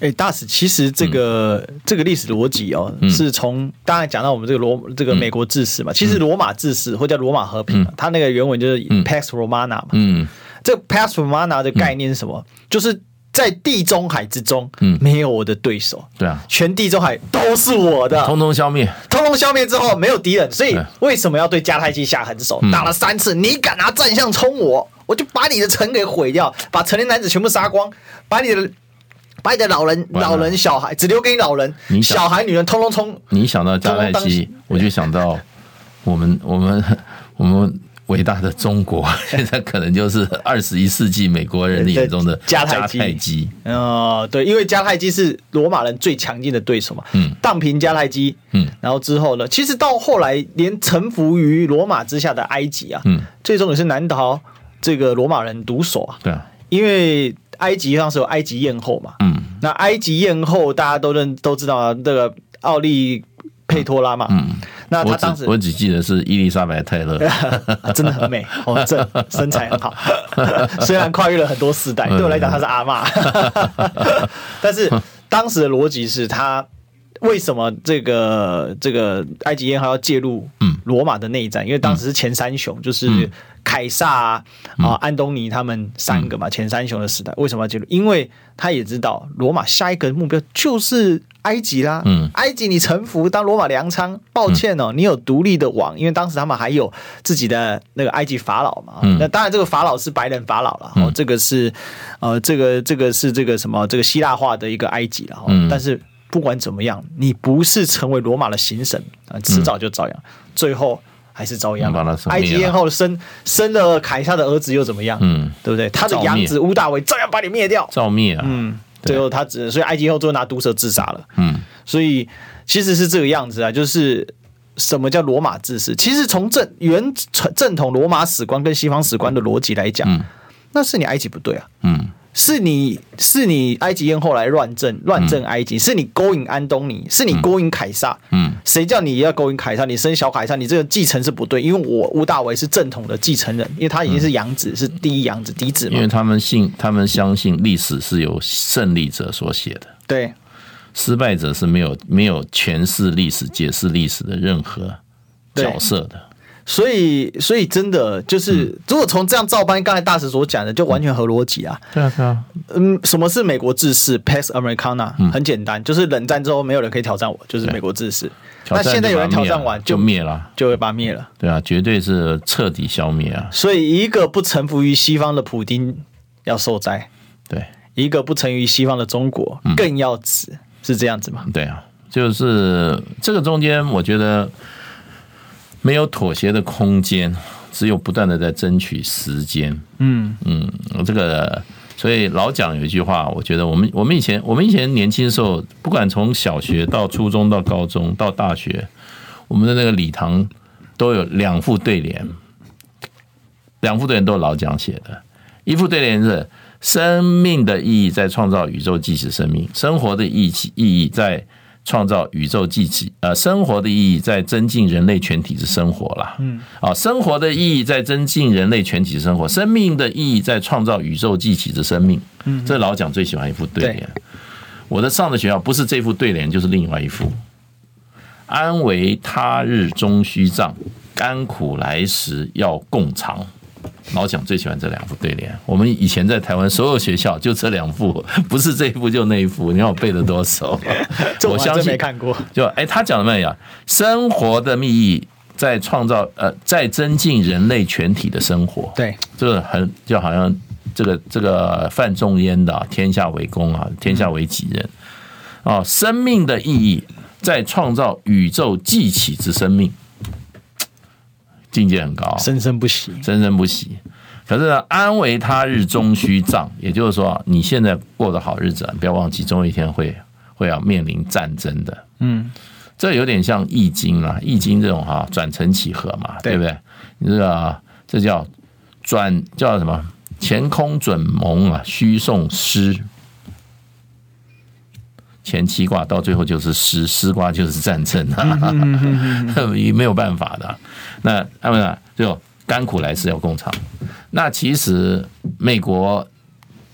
哎，大使，其实这个、嗯、这个历史逻辑哦，是从刚才讲到我们这个罗这个美国制式嘛，其实罗马制式或叫罗马和平，它那个原文就是 Pax Romana 嘛。嗯，这个 Pax Romana 的概念是什么？就是。在地中海之中，嗯，没有我的对手，
对啊，
全地中海都是我的，
通通消灭，
通通消灭之后没有敌人，所以为什么要对迦太基下狠手？打了三次，你敢拿战象冲我，我就把你的城给毁掉，把成年男子全部杀光，把你的把你的老人、老人、小孩只留给你老人，小孩、女人通通冲。
你想到迦太基，我就想到我们、我们、我们。伟大的中国，现在可能就是二十一世纪美国人眼中的迦太基。
哦，对，因为迦太基是罗马人最强劲的对手嘛。嗯，荡平迦太基。嗯，然后之后呢，其实到后来，连臣服于罗马之下的埃及啊，嗯，最终也是难逃这个罗马人毒手啊。
对啊，
因为埃及当时有埃及艳后嘛。嗯，那埃及艳后大家都认都知道啊，这个奥利佩托拉嘛。嗯。那他当时
我只记得是伊丽莎白泰勒，
真的很美，哦，这身材很好，虽然跨越了很多世代，对我来讲她是阿妈，但是当时的逻辑是他为什么这个这个埃及艳后要介入罗马的内战？因为当时是前三雄，就是凯撒啊、安东尼他们三个嘛，前三雄的时代，为什么要介入？因为他也知道罗马下一个目标就是。埃及啦，嗯，埃及你臣服当罗马粮仓，抱歉哦，你有独立的王，因为当时他们还有自己的那个埃及法老嘛，嗯，那当然这个法老是白人法老了，哦，这个是呃，这个这个是这个什么这个希腊化的一个埃及了，嗯，但是不管怎么样，你不是成为罗马的行省啊，迟早就遭殃，最后还是遭殃。埃及艳后生生了凯撒的儿子又怎么样？嗯，对不对？他的养子屋大维照样把你灭掉，
照灭啊，
嗯。最后他只，所以埃及后最后拿毒蛇自杀了。嗯，所以其实是这个样子啊，就是什么叫罗马制式？其实从正原正统罗马史观跟西方史观的逻辑来讲，嗯，那是你埃及不对啊。嗯。是你是你埃及艳后来乱政乱政埃及，是你勾引安东尼，是你勾引凯撒。嗯，谁叫你要勾引凯撒？你生小凯撒，你这个继承是不对，因为我乌大维是正统的继承人，因为他已经是养子，是第一养子嫡子嘛。
因为他们信，他们相信历史是由胜利者所写的，
对，
失败者是没有没有诠释历史、解释历史的任何角色的。
所以，所以真的就是，嗯、如果从这样照搬刚才大使所讲的，就完全合逻辑啊。
对啊，对啊。
嗯，什么是美国制式？Pax Americana，、嗯、很简单，就是冷战之后没有人可以挑战我，就是美国制式。那现在有人挑战完就灭了，就会把它灭了。
对啊，绝对是彻底消灭啊。
所以，一个不臣服于西方的普丁要受灾。
对，
一个不臣于西方的中国更要死，嗯、是这样子吗？
对啊，就是这个中间，我觉得。没有妥协的空间，只有不断的在争取时间。
嗯
嗯，这个所以老蒋有一句话，我觉得我们我们以前我们以前年轻的时候，不管从小学到初中到高中到大学，我们的那个礼堂都有两副对联，两副对联都是老蒋写的。一副对联是“生命的意义在创造宇宙即使生命，生活的意义意义在”创造宇宙继起，呃，生活的意义在增进人类全体之生活啦。
嗯，
啊，生活的意义在增进人类全体之生活，生命的意义在创造宇宙继起之生命。嗯，这老蒋最喜欢一副对联。我的上的学校不是这副对联，就是另外一副。安为他日终须葬，甘苦来时要共尝。老蒋最喜欢这两副对联。我们以前在台湾所有学校就这两副，不是这一副就那一副。你看我背的多熟，
我相信没看过。
就哎，他讲的没有？生活的意义在创造，呃，在增进人类全体的生活。
对，
这个很就好像这个这个范仲淹的“天下为公啊，天下为己任”啊，生命的意义在创造宇宙继起之生命。境界很高，
生生不息，
生生不息。可是呢，安为他日终须葬，也就是说，你现在过的好日子，不要忘记，终有一天会会要面临战争的。
嗯，
这有点像易经啊，易经这种哈，转承起合嘛，对不对？你这个这叫转叫什么？乾空准蒙啊，虚送师。前七卦到最后就是师，师卦就是战争啊，也没有办法的。那他们啊，就甘苦来是要共尝。那其实美国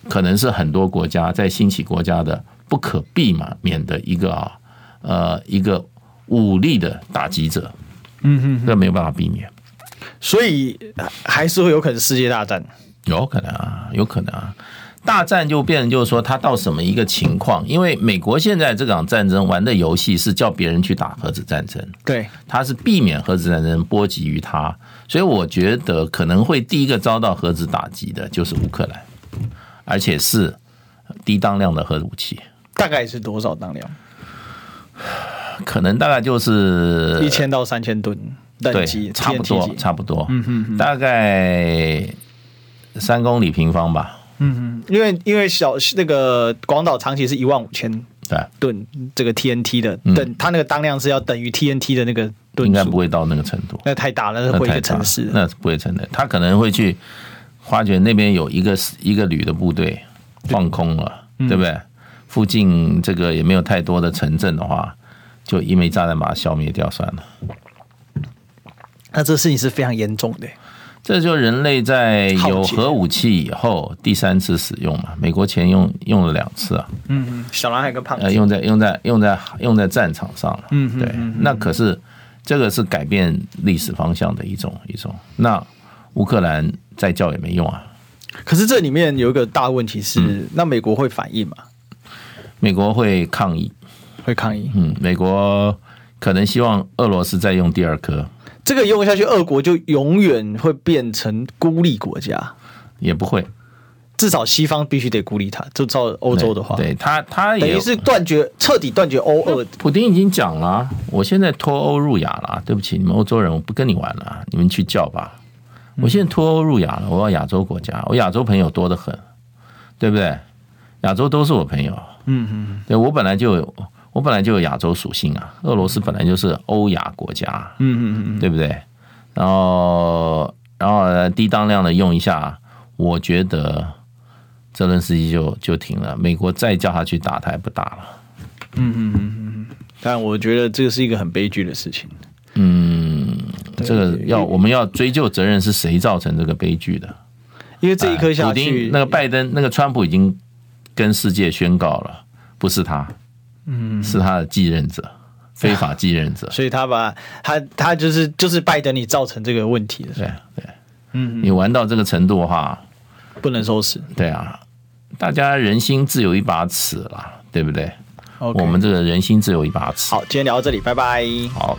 可能是很多国家在兴起国家的不可避免的一个啊，呃，一个武力的打击者。
嗯哼，
这没有办法避免，
所以还是会有可能世界大战，
有可能啊，有可能啊。大战就变成就是说，他到什么一个情况？因为美国现在这场战争玩的游戏是叫别人去打核子战争，
对，
他是避免核子战争波及于他，所以我觉得可能会第一个遭到核子打击的就是乌克兰，而且是低当量的核武器，
大概是多少当量？
可能大概就是
一千到三千吨等级，
差不多，差不多，
嗯哼哼，
大概三公里平方吧。
嗯嗯，因为因为小那个广岛长崎是一万五千吨这个 TNT 的，等它那个当量是要等于 TNT 的那个吨，
应该不会到那个程度，
那太大了，那是会一个城市，
那是不会成的。他可能会去发觉那边有一个一个旅的部队放空了，对不对？附近这个也没有太多的城镇的话，就一枚炸弹把它消灭掉算了。
那这事情是非常严重的。
这就人类在有核武器以后第三次使用嘛？美国前用用了两次啊。
嗯嗯，小男孩跟胖子。
呃，用在用在用在用在战场上了。嗯，对。那可是这个是改变历史方向的一种一种。那乌克兰再叫也没用啊。
可是这里面有一个大问题是，那美国会反应吗？
美国会抗议，
会抗议。
嗯，美国可能希望俄罗斯再用第二颗。
这个用下去，俄国就永远会变成孤立国家，
也不会。
至少西方必须得孤立他，就照欧洲的话，
对，对他，他也
等于是断绝，彻底断绝欧俄。
普丁已经讲了，我现在脱欧入亚了，对不起，你们欧洲人，我不跟你玩了，你们去叫吧。我现在脱欧入亚了，我要亚洲国家，我亚洲朋友多得很，对不对？亚洲都是我朋友，
嗯嗯，
对我本来就有。我本来就有亚洲属性啊，俄罗斯本来就是欧亚国家，
嗯嗯嗯，
对不对？然后，然后低当量的用一下，我觉得泽伦斯基就就停了。美国再叫他去打，他也不打了。
嗯嗯嗯嗯，但我觉得这个是一个很悲剧的事情。
嗯，这个要我们要追究责任是谁造成这个悲剧的？
因为这一颗下去，
那个拜登、那个川普已经跟世界宣告了，不是他。
嗯，
是他的继任者，非法继任者，
所以他把他他就是就是拜登你造成这个问题的，
对对，嗯，你玩到这个程度哈，
不能收拾，
对啊，大家人心自有一把尺啦，对不对？我们这个人心自有一把尺。
好，今天聊到这里，拜拜。
好。